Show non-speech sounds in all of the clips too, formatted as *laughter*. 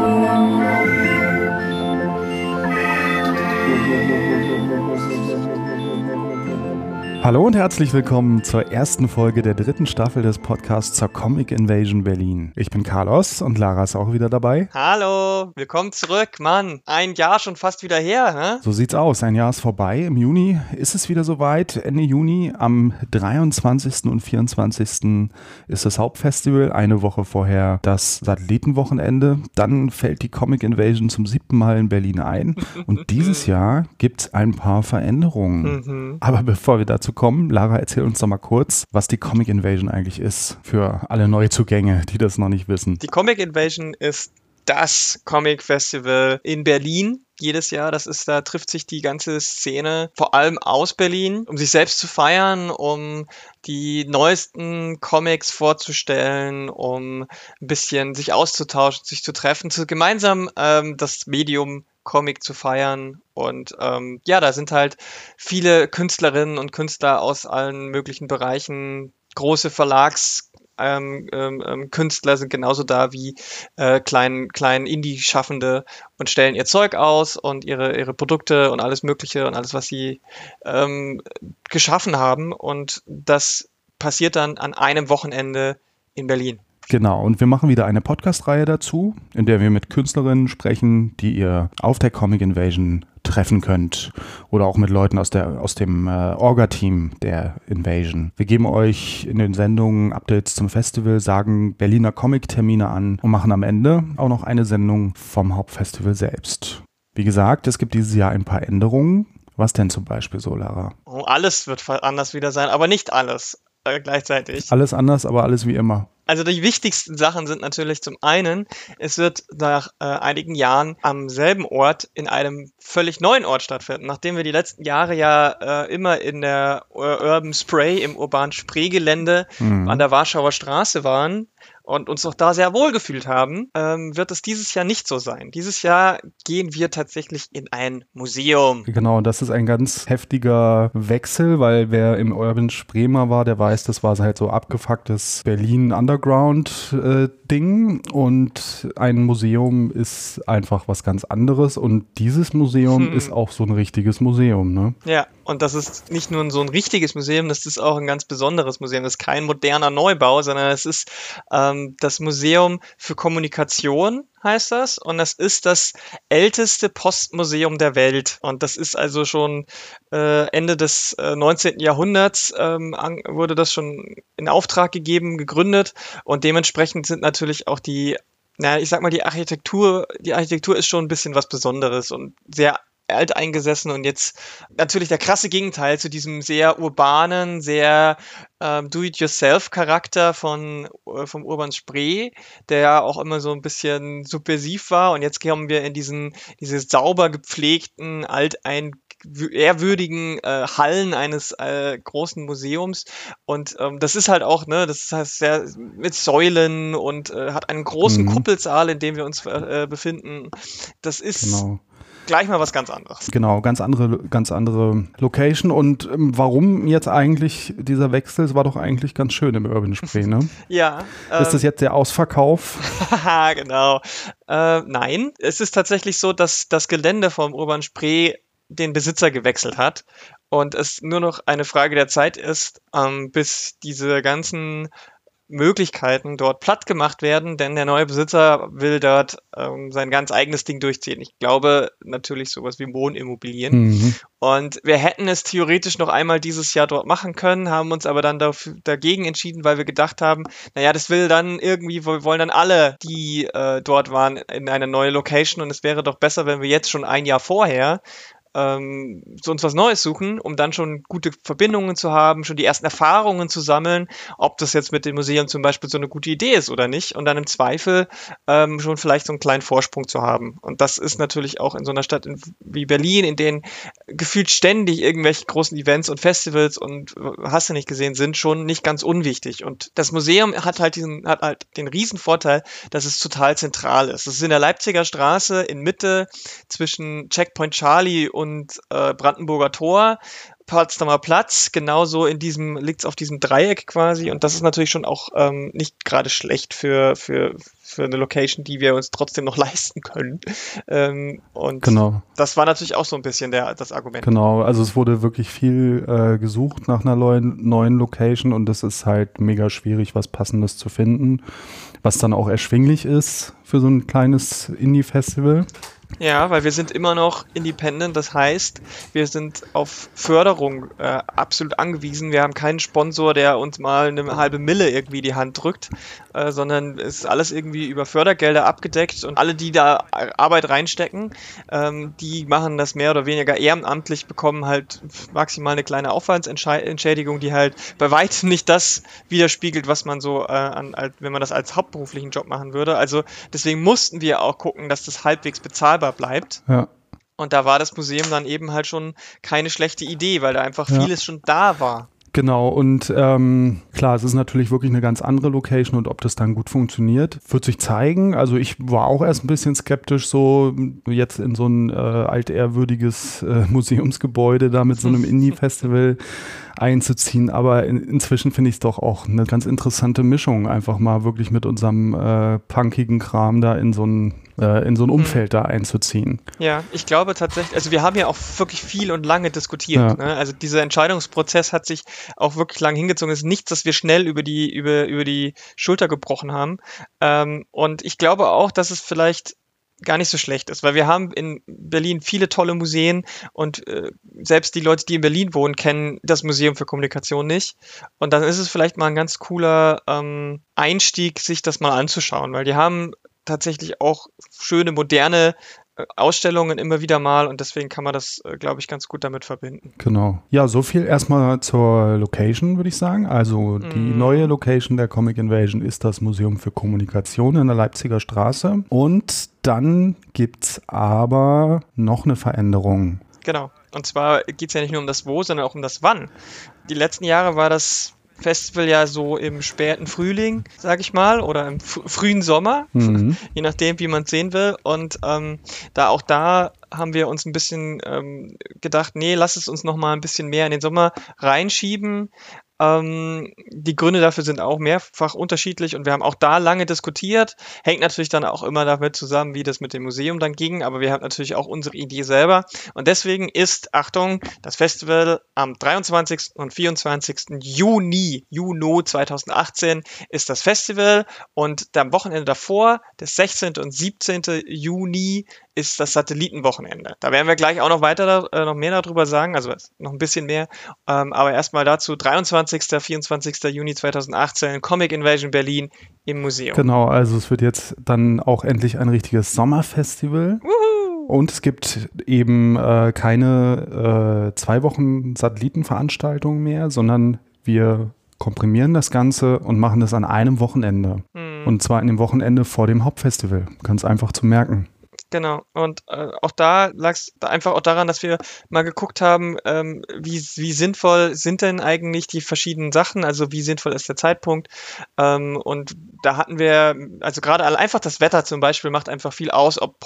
Oh, Hallo und herzlich willkommen zur ersten Folge der dritten Staffel des Podcasts zur Comic Invasion Berlin. Ich bin Carlos und Lara ist auch wieder dabei. Hallo, willkommen zurück, Mann. Ein Jahr schon fast wieder her, ne? So sieht's aus. Ein Jahr ist vorbei. Im Juni ist es wieder soweit. Ende Juni, am 23. und 24. ist das Hauptfestival. Eine Woche vorher das Satellitenwochenende. Dann fällt die Comic Invasion zum siebten Mal in Berlin ein. *laughs* Und dieses Jahr gibt's ein paar Veränderungen. Mhm. Aber bevor wir dazu kommen, Lara, erzähl uns doch mal kurz, was die Comic Invasion eigentlich ist. Für alle Neuzugänge, die das noch nicht wissen. Die Comic Invasion ist das Comic Festival in Berlin. Jedes Jahr, das ist, da trifft sich die ganze Szene, vor allem aus Berlin, um sich selbst zu feiern, um die neuesten Comics vorzustellen, um ein bisschen sich auszutauschen, sich zu treffen, zu gemeinsam ähm, das Medium Comic zu feiern. Und ähm, ja, da sind halt viele Künstlerinnen und Künstler aus allen möglichen Bereichen, große Verlags ähm, ähm, ähm, Künstler sind genauso da wie äh, kleinen kleinen Indie-Schaffende und stellen ihr Zeug aus und ihre, ihre Produkte und alles Mögliche und alles, was sie ähm, geschaffen haben. Und das passiert dann an einem Wochenende in Berlin. Genau, und wir machen wieder eine Podcast-Reihe dazu, in der wir mit Künstlerinnen sprechen, die ihr auf der Comic Invasion treffen könnt. Oder auch mit Leuten aus, der, aus dem äh, Orga-Team der Invasion. Wir geben euch in den Sendungen Updates zum Festival, sagen Berliner Comic-Termine an und machen am Ende auch noch eine Sendung vom Hauptfestival selbst. Wie gesagt, es gibt dieses Jahr ein paar Änderungen. Was denn zum Beispiel so, Lara? Oh, alles wird anders wieder sein, aber nicht alles äh, gleichzeitig. Alles anders, aber alles wie immer. Also die wichtigsten Sachen sind natürlich zum einen, es wird nach äh, einigen Jahren am selben Ort in einem völlig neuen Ort stattfinden. Nachdem wir die letzten Jahre ja äh, immer in der Urban Spray, im urbanen Spraygelände Mhm. an der Warschauer Straße waren und uns auch da sehr wohl gefühlt haben, ähm, wird es dieses Jahr nicht so sein. Dieses Jahr gehen wir tatsächlich in ein Museum. Genau, das ist ein ganz heftiger Wechsel, weil wer im Urban Spremer war, der weiß, das war halt so abgefucktes Berlin Underground äh, Ding und ein Museum ist einfach was ganz anderes und dieses Museum Hm. ist auch so ein richtiges Museum, ne? Ja, und das ist nicht nur so ein richtiges Museum, das ist auch ein ganz besonderes Museum. Das ist kein moderner Neubau, sondern es ist ähm, das Museum für Kommunikation, heißt das. Und das ist das älteste Postmuseum der Welt. Und das ist also schon äh, Ende des äh, 19. Jahrhunderts ähm, an, wurde das schon in Auftrag gegeben, gegründet. Und dementsprechend sind natürlich auch die na, ich sag mal, die Architektur, die Architektur ist schon ein bisschen was Besonderes und sehr alteingesessen und jetzt natürlich der krasse Gegenteil zu diesem sehr urbanen, sehr ähm, Do-it-yourself-Charakter von äh, vom Urban Spree, der ja auch immer so ein bisschen subversiv war und jetzt kommen wir in diesen diese sauber gepflegten, altein ehrwürdigen äh, Hallen eines äh, großen Museums und ähm, das ist halt auch ne das heißt sehr mit Säulen und äh, hat einen großen Mhm. Kuppelsaal in dem wir uns äh, befinden das ist Genau. Gleich mal was ganz anderes Genau, ganz andere, ganz andere Location. Und ähm, warum jetzt eigentlich dieser Wechsel? Es war doch eigentlich ganz schön im Urban Spree, ne? *laughs* ja Ist das jetzt der Ausverkauf? *laughs* Haha, genau. Äh, nein, es ist tatsächlich so, dass das Gelände vom Urban Spree den Besitzer gewechselt hat und es nur noch eine Frage der Zeit ist, ähm, bis diese ganzen Möglichkeiten dort platt gemacht werden, denn der neue Besitzer will dort ähm, sein ganz eigenes Ding durchziehen. Ich glaube natürlich sowas wie Wohnimmobilien. Mhm. Und wir hätten es theoretisch noch einmal dieses Jahr dort machen können, haben uns aber dann dafür, dagegen entschieden, weil wir gedacht haben, naja, das will dann irgendwie, wir wollen dann alle, die äh, dort waren, in eine neue Location und es wäre doch besser, wenn wir jetzt schon ein Jahr vorher ähm, so uns was Neues suchen, um dann schon gute Verbindungen zu haben, schon die ersten Erfahrungen zu sammeln, ob das jetzt mit dem Museum zum Beispiel so eine gute Idee ist oder nicht und dann im Zweifel ähm, schon vielleicht so einen kleinen Vorsprung zu haben. Und das ist natürlich auch in so einer Stadt in, wie Berlin, in denen gefühlt ständig irgendwelche großen Events und Festivals und äh, hast du nicht gesehen, sind schon nicht ganz unwichtig. Und das Museum hat halt diesen, hat halt den riesen Vorteil, dass es total zentral ist. Es ist in der Leipziger Straße in Mitte zwischen Checkpoint Charlie und äh, Brandenburger Tor Potsdamer Platz, genauso in diesem, liegt es auf diesem Dreieck quasi und das ist natürlich schon auch ähm, nicht gerade schlecht für, für, für eine Location, die wir uns trotzdem noch *laughs* leisten können. Ähm, und genau. das war natürlich auch so ein bisschen der, das Argument. Genau, also es wurde wirklich viel äh, gesucht nach einer neuen, neuen Location und es ist halt mega schwierig, was Passendes zu finden, was dann auch erschwinglich ist für so ein kleines Indie-Festival. Ja, weil wir sind immer noch independent. Das heißt, wir sind auf Förderung äh, absolut angewiesen. Wir haben keinen Sponsor, der uns mal eine halbe Mille irgendwie die Hand drückt, äh, sondern es ist alles irgendwie über Fördergelder abgedeckt und alle, die da Arbeit reinstecken, ähm, die machen das mehr oder weniger ehrenamtlich, bekommen halt maximal eine kleine Aufwandsentschädigung, die halt bei weitem nicht das widerspiegelt, was man so, äh, an, wenn man das als hauptberuflichen Job machen würde. Also deswegen mussten wir auch gucken, dass das halbwegs bezahlbar bezahlbar bleibt. Ja. Und da war das Museum dann eben halt schon keine schlechte Idee, weil da einfach ja. vieles schon da war. Genau, und ähm, klar, es ist natürlich wirklich eine ganz andere Location und ob das dann gut funktioniert, wird sich zeigen. Also ich war auch erst ein bisschen skeptisch, so jetzt in so ein äh, altehrwürdiges äh, *laughs* Museumsgebäude da mit so einem *laughs* Indie-Festival einzuziehen. Aber in, inzwischen finde ich es doch auch eine ganz interessante Mischung, einfach mal wirklich mit unserem äh, punkigen Kram da in so ein äh, in so ein Umfeld mhm. da einzuziehen. Ja, ich glaube tatsächlich, also wir haben ja auch wirklich viel und lange diskutiert. Ja. Ne? Also dieser Entscheidungsprozess hat sich auch wirklich lange hingezogen. Es ist nichts, das wir schnell über die, über, über die Schulter gebrochen haben. Ähm, und ich glaube auch, dass es vielleicht gar nicht so schlecht ist, weil wir haben in Berlin viele tolle Museen und äh, selbst die Leute, die in Berlin wohnen, kennen das Museum für Kommunikation nicht. Und dann ist es vielleicht mal ein ganz cooler ähm, Einstieg, sich das mal anzuschauen, weil die haben tatsächlich auch schöne, moderne Ausstellungen immer wieder mal und deswegen kann man das, äh, glaube ich, ganz gut damit verbinden. Genau. Ja, so viel erstmal zur Location, würde ich sagen. Also die mm. neue Location der Comic Invasion ist das Museum für Kommunikation in der Leipziger Straße. Und dann gibt es aber noch eine Veränderung. Genau. Und zwar geht es ja nicht nur um das Wo, sondern auch um das Wann. Die letzten Jahre war das Festival ja so im späten Frühling, sag ich mal, oder im frühen Sommer, *laughs* mhm. je nachdem, wie man es sehen will. Und ähm, da auch da haben wir uns ein bisschen ähm, gedacht, nee, lass es uns noch mal ein bisschen mehr in den Sommer reinschieben. Ähm, die Gründe dafür sind auch mehrfach unterschiedlich und wir haben auch da lange diskutiert. Hängt natürlich dann auch immer damit zusammen, wie das mit dem Museum dann ging, aber wir haben natürlich auch unsere Idee selber. Und deswegen ist, Achtung, das Festival am 23. und 24. Juni, Juni 2018 ist das Festival und am Wochenende davor, das 16. und 17. Juni, ist das Satellitenwochenende. Da werden wir gleich auch noch weiter, äh, noch mehr darüber sagen, also noch ein bisschen mehr. Ähm, aber erstmal dazu 23. 24. Juni 2018 Comic Invasion Berlin im Museum. Genau, also es wird jetzt dann auch endlich ein richtiges Sommerfestival. Woohoo! Und es gibt eben äh, keine äh, zwei Wochen Satellitenveranstaltungen mehr, sondern wir komprimieren das Ganze und machen das an einem Wochenende. Hm. Und zwar in dem Wochenende vor dem Hauptfestival. Ganz einfach zu merken. Genau. Und äh, auch da lag es einfach auch daran, dass wir mal geguckt haben, ähm, wie, wie sinnvoll sind denn eigentlich die verschiedenen Sachen, also wie sinnvoll ist der Zeitpunkt. Ähm, und da hatten wir, also gerade einfach das Wetter zum Beispiel macht einfach viel aus, ob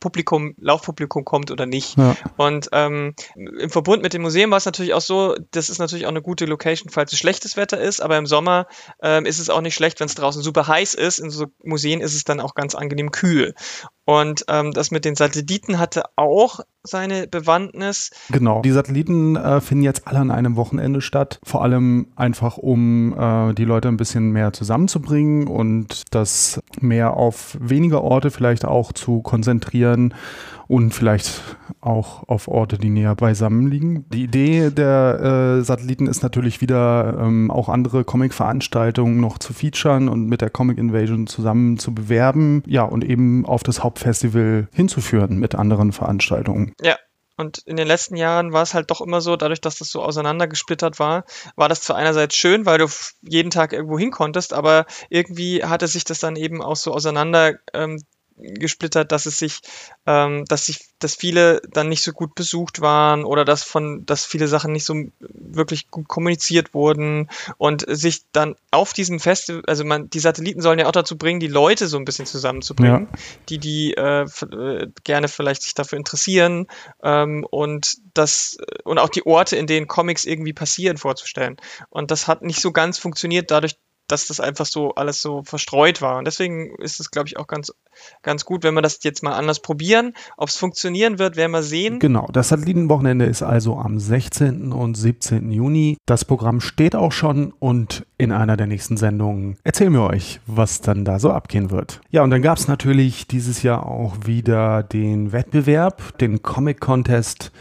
Publikum, Laufpublikum kommt oder nicht. Ja. Und ähm, im Verbund mit dem Museum war es natürlich auch so, das ist natürlich auch eine gute Location, falls es schlechtes Wetter ist, aber im Sommer ähm, ist es auch nicht schlecht, wenn es draußen super heiß ist. In so Museen ist es dann auch ganz angenehm kühl. Und ähm, das mit den Satelliten hatte auch seine Bewandtnis. Genau. Die Satelliten äh, finden jetzt alle an einem Wochenende statt. Vor allem einfach, um äh, die Leute ein bisschen mehr zusammenzubringen und das mehr auf weniger Orte vielleicht auch zu konzentrieren und vielleicht auch auf Orte, die näher beisammen liegen. Die Idee der äh, Satelliten ist natürlich wieder ähm, auch andere Comic-Veranstaltungen noch zu featuren und mit der Comic Invasion zusammen zu bewerben, ja, und eben auf das Hauptfestival hinzuführen mit anderen Veranstaltungen. Ja, und in den letzten Jahren war es halt doch immer so, dadurch, dass das so auseinandergesplittert war, war das zwar einerseits schön, weil du jeden Tag irgendwo hin konntest, aber irgendwie hatte sich das dann eben auch so auseinander ähm, gesplittert, dass es sich, ähm, dass sich, dass viele dann nicht so gut besucht waren oder dass von, dass viele Sachen nicht so wirklich gut kommuniziert wurden und sich dann auf diesem Festival, also man, die Satelliten sollen ja auch dazu bringen, die Leute so ein bisschen zusammenzubringen, ja. die die äh, äh, gerne vielleicht sich dafür interessieren ähm, und das und auch die Orte, in denen Comics irgendwie passieren, vorzustellen. Und das hat nicht so ganz funktioniert, dadurch, dass das einfach so alles so verstreut war. Und deswegen ist es, glaube ich, auch ganz, ganz gut, wenn wir das jetzt mal anders probieren. Ob es funktionieren wird, werden wir sehen. Genau, das Satellitenwochenende ist also am 16. und 17. Juni. Das Programm steht auch schon und in einer der nächsten Sendungen erzählen wir euch, was dann da so abgehen wird. Ja, und dann gab es natürlich dieses Jahr auch wieder den Wettbewerb, den Comic Contest.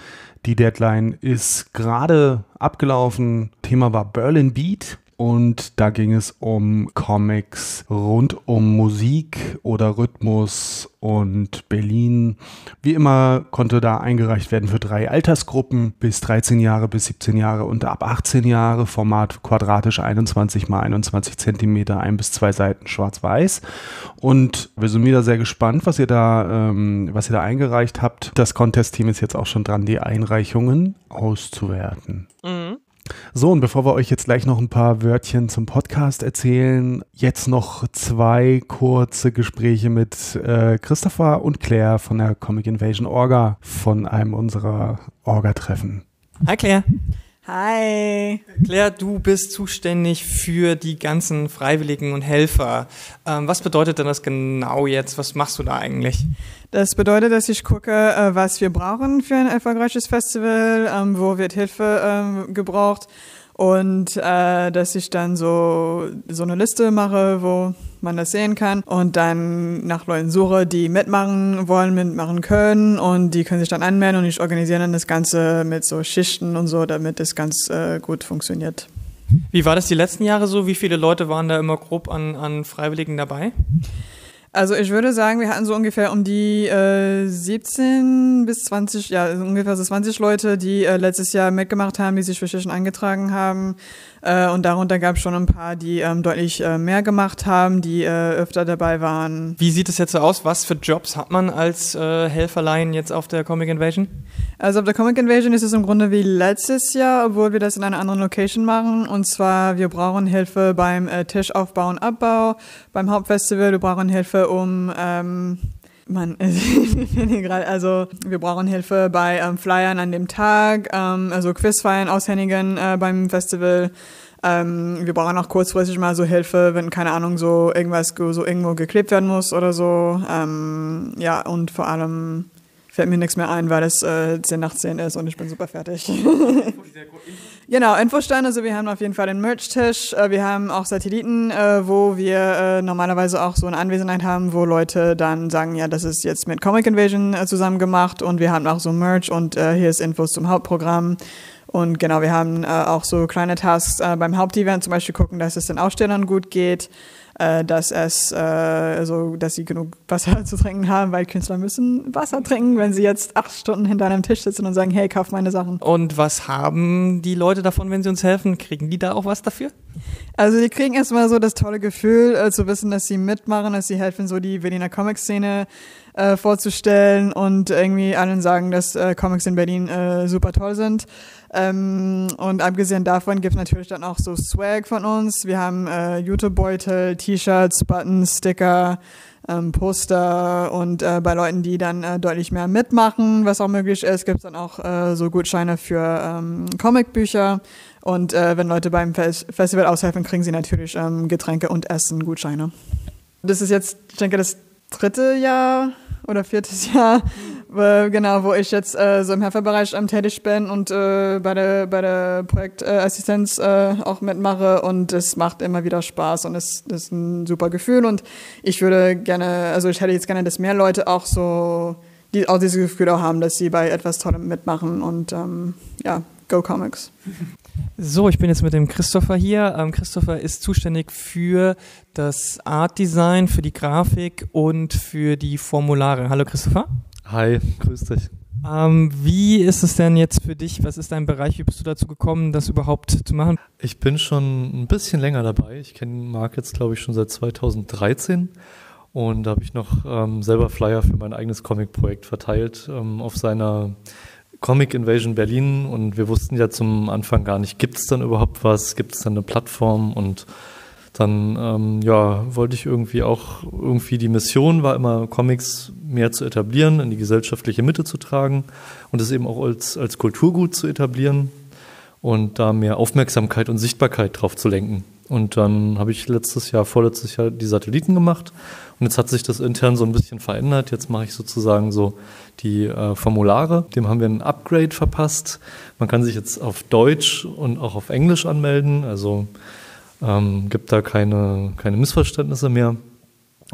Die Deadline ist gerade abgelaufen. Thema war Berlin Beat und da ging es um Comics rund um Musik oder Rhythmus und Berlin. Wie immer konnte da eingereicht werden für drei Altersgruppen bis 13 Jahre bis 17 Jahre und ab 18 Jahre Format quadratisch 21 mal 21 Zentimeter, ein bis zwei Seiten schwarz-weiß. Und wir sind wieder sehr gespannt, was ihr da, ähm, was ihr da eingereicht habt. Das Contest-Team ist jetzt auch schon dran, die Einreichungen auszuwerten. Mhm. So, und bevor wir euch jetzt gleich noch ein paar Wörtchen zum Podcast erzählen, jetzt noch zwei kurze Gespräche mit äh, Christopher und Claire von der Comic Invasion Orga von einem unserer Orga-Treffen. Hi Claire. Hi. Claire, du bist zuständig für die ganzen Freiwilligen und Helfer. Ähm, was bedeutet denn das genau jetzt? Was machst du da eigentlich? Das bedeutet, dass ich gucke, äh, was wir brauchen für ein erfolgreiches Festival, ähm, wo wird Hilfe ähm, gebraucht und äh, dass ich dann so so eine Liste mache, wo man das sehen kann und dann nach Leuten suche, die mitmachen wollen, mitmachen können und die können sich dann anmelden und ich organisiere dann das Ganze mit so Schichten und so, damit das ganz äh, gut funktioniert. Wie war das die letzten Jahre so? Wie viele Leute waren da immer grob an, an Freiwilligen dabei? Also ich würde sagen, wir hatten so ungefähr um die äh, 17 bis 20, ja ungefähr so 20 Leute, die äh, letztes Jahr mitgemacht haben, die sich für Schichten eingetragen haben. Äh, und darunter gab es schon ein paar, die ähm, deutlich äh, mehr gemacht haben, die äh, öfter dabei waren. Wie sieht es jetzt so aus? Was für Jobs hat man als äh, Helferlein jetzt auf der Comic Invasion? Also auf der Comic Invasion ist es im Grunde wie letztes Jahr, obwohl wir das in einer anderen Location machen. Und zwar, wir brauchen Hilfe beim äh, Tischaufbau und Abbau, beim Hauptfestival, wir brauchen Hilfe um ähm, man, *laughs* also wir brauchen Hilfe bei ähm, Flyern an dem Tag, ähm, also Quizfeiern aushändigen äh, beim Festival. Ähm, wir brauchen auch kurzfristig mal so Hilfe, wenn keine Ahnung so irgendwas so irgendwo geklebt werden muss oder so. Ähm, ja und vor allem fällt mir nichts mehr ein, weil es äh, 10 nach 10 ist und ich bin super fertig. *laughs* genau, Infosteine, also wir haben auf jeden Fall den Merch-Tisch, äh, wir haben auch Satelliten, äh, wo wir äh, normalerweise auch so eine Anwesenheit haben, wo Leute dann sagen, ja, das ist jetzt mit Comic Invasion äh, zusammen gemacht und wir haben auch so Merch und hier ist Infos zum Hauptprogramm. Und genau, wir haben auch so kleine Tasks beim Hauptevent, zum Beispiel gucken, dass es den Ausstellern gut geht äh, dass es, äh, also, dass sie genug Wasser *laughs* zu trinken haben, weil Künstler müssen Wasser trinken, wenn sie jetzt acht Stunden hinter einem Tisch sitzen und sagen, hey, kauf meine Sachen. Und was haben die Leute davon, wenn sie uns helfen? Kriegen die da auch was dafür? Also die kriegen erstmal so das tolle Gefühl, äh, zu wissen, dass sie mitmachen, dass sie helfen, so die Berliner Comic-Szene äh, vorzustellen und irgendwie allen sagen, dass äh, Comics in Berlin äh, super toll sind. Ähm, und abgesehen davon gibt es natürlich dann auch so Swag von uns. Wir haben äh, YouTube-Beutel, T-Shirts, Buttons, Sticker, ähm, Poster und äh, bei Leuten, die dann äh, deutlich mehr mitmachen, was auch möglich ist, gibt es dann auch äh, so Gutscheine für ähm, Comicbücher. Und äh, wenn Leute beim Fes Festival aushelfen, kriegen sie natürlich ähm, Getränke und Essen Gutscheine. Das ist jetzt, ich denke, das dritte Jahr oder viertes Jahr, äh, genau, wo ich jetzt äh, so im Helferbereich ähm, tätig bin und äh, bei der, bei der Projektassistenz äh, auch mitmache und es macht immer wieder Spaß und es ist ein super Gefühl und ich würde gerne, also ich hätte jetzt gerne, dass mehr Leute auch so die auch dieses Gefühl auch haben, dass sie bei etwas Tollem mitmachen und ähm, ja, Go Comics. So, ich bin jetzt mit dem Christopher hier. Ähm, Christopher ist zuständig für das Art Design, für die Grafik und für die Formulare. Hallo Christopher. Hi, grüß dich. Ähm, wie ist es denn jetzt für dich? Was ist dein Bereich? Wie bist du dazu gekommen, das überhaupt zu machen? Ich bin schon ein bisschen länger dabei. Ich kenne Marc jetzt, glaube ich, schon seit 2013 Und da habe ich noch ähm, selber Flyer für mein eigenes Comic-Projekt verteilt ähm, auf seiner Comic Invasion Berlin. Und wir wussten ja zum Anfang gar nicht, gibt es dann überhaupt was? Gibt es dann eine Plattform? Und dann ähm, ja, wollte ich irgendwie auch, irgendwie die Mission war immer, Comics mehr zu etablieren, in die gesellschaftliche Mitte zu tragen und es eben auch als, als Kulturgut zu etablieren und da mehr Aufmerksamkeit und Sichtbarkeit drauf zu lenken. Und dann habe ich letztes Jahr, vorletztes Jahr die Satelliten gemacht und jetzt hat sich das intern so ein bisschen verändert. Jetzt mache ich sozusagen so die äh, Formulare. Dem haben wir ein Upgrade verpasst. Man kann sich jetzt auf Deutsch und auch auf Englisch anmelden. Also ähm, gibt da keine, keine Missverständnisse mehr.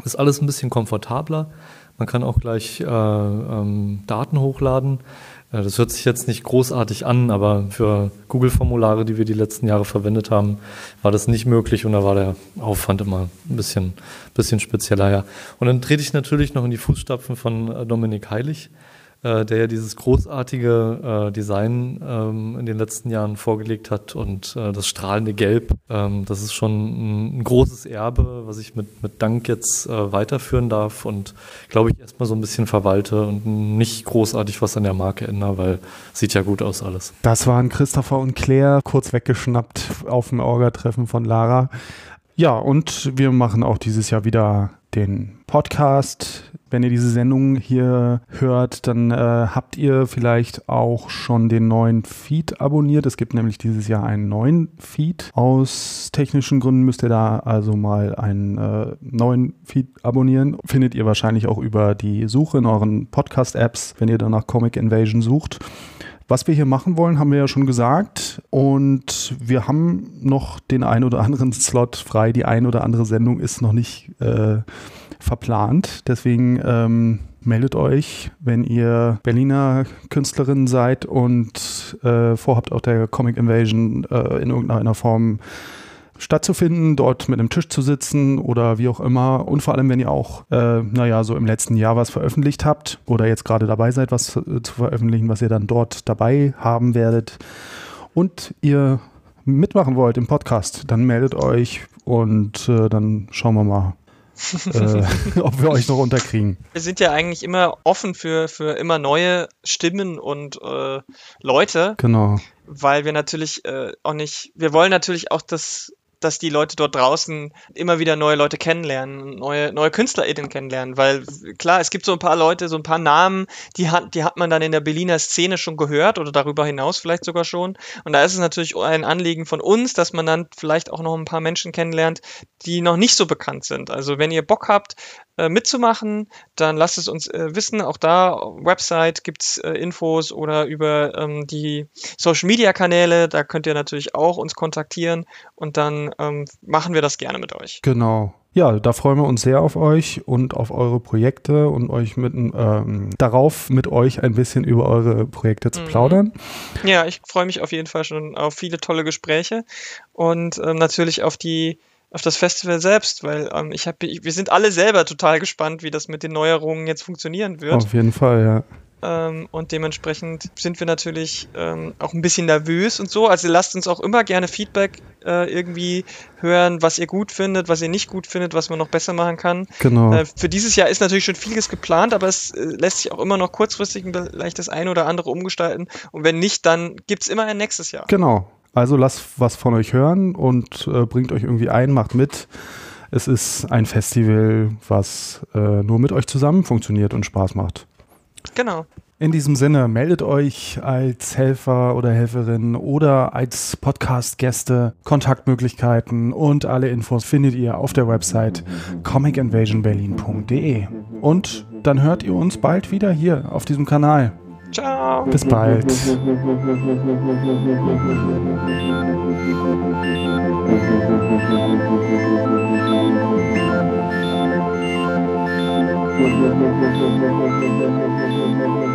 Ist alles ein bisschen komfortabler. Man kann auch gleich äh, ähm, Daten hochladen. Das hört sich jetzt nicht großartig an, aber für Google-Formulare, die wir die letzten Jahre verwendet haben, war das nicht möglich und da war der Aufwand immer ein bisschen, bisschen spezieller. Ja. Und dann trete ich natürlich noch in die Fußstapfen von äh, Dominik Heilig äh, der ja dieses großartige äh, Design ähm, in den letzten Jahren vorgelegt hat und äh, das strahlende Gelb, ähm, das ist schon ein, ein, großes Erbe, was ich mit, mit Dank jetzt äh, weiterführen darf und glaube ich erstmal so ein bisschen verwalte und nicht großartig was an der Marke ändere, weil sieht ja gut aus alles. Das waren Christopher und Claire kurz weggeschnappt auf dem Orga-Treffen von Lara. Ja, und wir machen auch dieses Jahr wieder den Podcast. Wenn ihr diese Sendung hier hört, dann äh, habt ihr vielleicht auch schon den neuen Feed abonniert. Es gibt nämlich dieses Jahr einen neuen Feed. Aus technischen Gründen müsst ihr da also mal einen äh, neuen Feed abonnieren. Findet ihr wahrscheinlich auch über die Suche in euren Podcast-Apps, wenn ihr danach Comic Invasion sucht. Was wir hier machen wollen, haben wir ja schon gesagt. Und wir haben noch den ein oder anderen Slot frei. Die ein oder andere Sendung ist noch nicht äh, verplant. Deswegen ähm, meldet euch, wenn ihr Berliner Künstlerin seid und äh, vorhabt, auf der Comic Invasion äh, in irgendeiner Form stattzufinden, dort mit einem Tisch zu sitzen oder wie auch immer. Und vor allem, wenn ihr auch, äh, naja, so im letzten Jahr was veröffentlicht habt oder jetzt gerade dabei seid, was äh, zu veröffentlichen, was ihr dann dort dabei haben werdet und ihr mitmachen wollt im Podcast, dann meldet euch und äh, dann schauen wir mal, äh, *laughs* ob wir euch noch unterkriegen. Wir sind ja eigentlich immer offen für, für immer neue Stimmen und äh, Leute. Genau. Weil wir natürlich äh, auch nicht, wir wollen natürlich auch das dass die Leute dort draußen immer wieder neue Leute kennenlernen, neue, neue KünstlerInnen kennenlernen, weil klar, es gibt so ein paar Leute, so ein paar Namen, die hat, die hat man dann in der Berliner Szene schon gehört oder darüber hinaus vielleicht sogar schon. Und da ist es natürlich ein Anliegen von uns, dass man dann vielleicht auch noch ein paar Menschen kennenlernt, die noch nicht so bekannt sind. Also wenn ihr Bock habt, äh, mitzumachen, dann lasst es uns äh, wissen. Auch da, Website gibt's äh, Infos oder über ähm, die Social Media Kanäle, da könnt ihr natürlich auch uns kontaktieren und dann ähm, machen wir das gerne mit euch. Genau. Ja, da freuen wir uns sehr auf euch und auf eure Projekte und euch mit ähm, darauf mit euch ein bisschen über eure Projekte zu mhm. plaudern. Ja, ich freue mich auf jeden Fall schon auf viele tolle Gespräche und ähm, natürlich auf die auf das Festival selbst, weil ähm, ich habe, wir sind alle selber total gespannt, wie das mit den Neuerungen jetzt funktionieren wird. Auf jeden Fall, ja. Ähm, und dementsprechend sind wir natürlich ähm, auch ein bisschen nervös und so. Also lasst uns auch immer gerne Feedback äh, irgendwie hören, was ihr gut findet, was ihr nicht gut findet, was man noch besser machen kann. Genau. Äh, für dieses Jahr ist natürlich schon vieles geplant, aber es äh, lässt sich auch immer noch kurzfristig vielleicht das eine oder andere umgestalten. Und wenn nicht, dann gibt es immer ein nächstes Jahr. Genau. Also lasst was von euch hören und äh, bringt euch irgendwie ein, macht mit. Es ist ein Festival, was äh, nur mit euch zusammen funktioniert und Spaß macht. Genau. In diesem Sinne, meldet euch als Helfer oder Helferin oder als Podcast-Gäste. Kontaktmöglichkeiten und alle Infos findet ihr auf der Website comicinvasionberlin.de. Und dann hört ihr uns bald wieder hier auf diesem Kanal. Ciao. Bis bald. *laughs*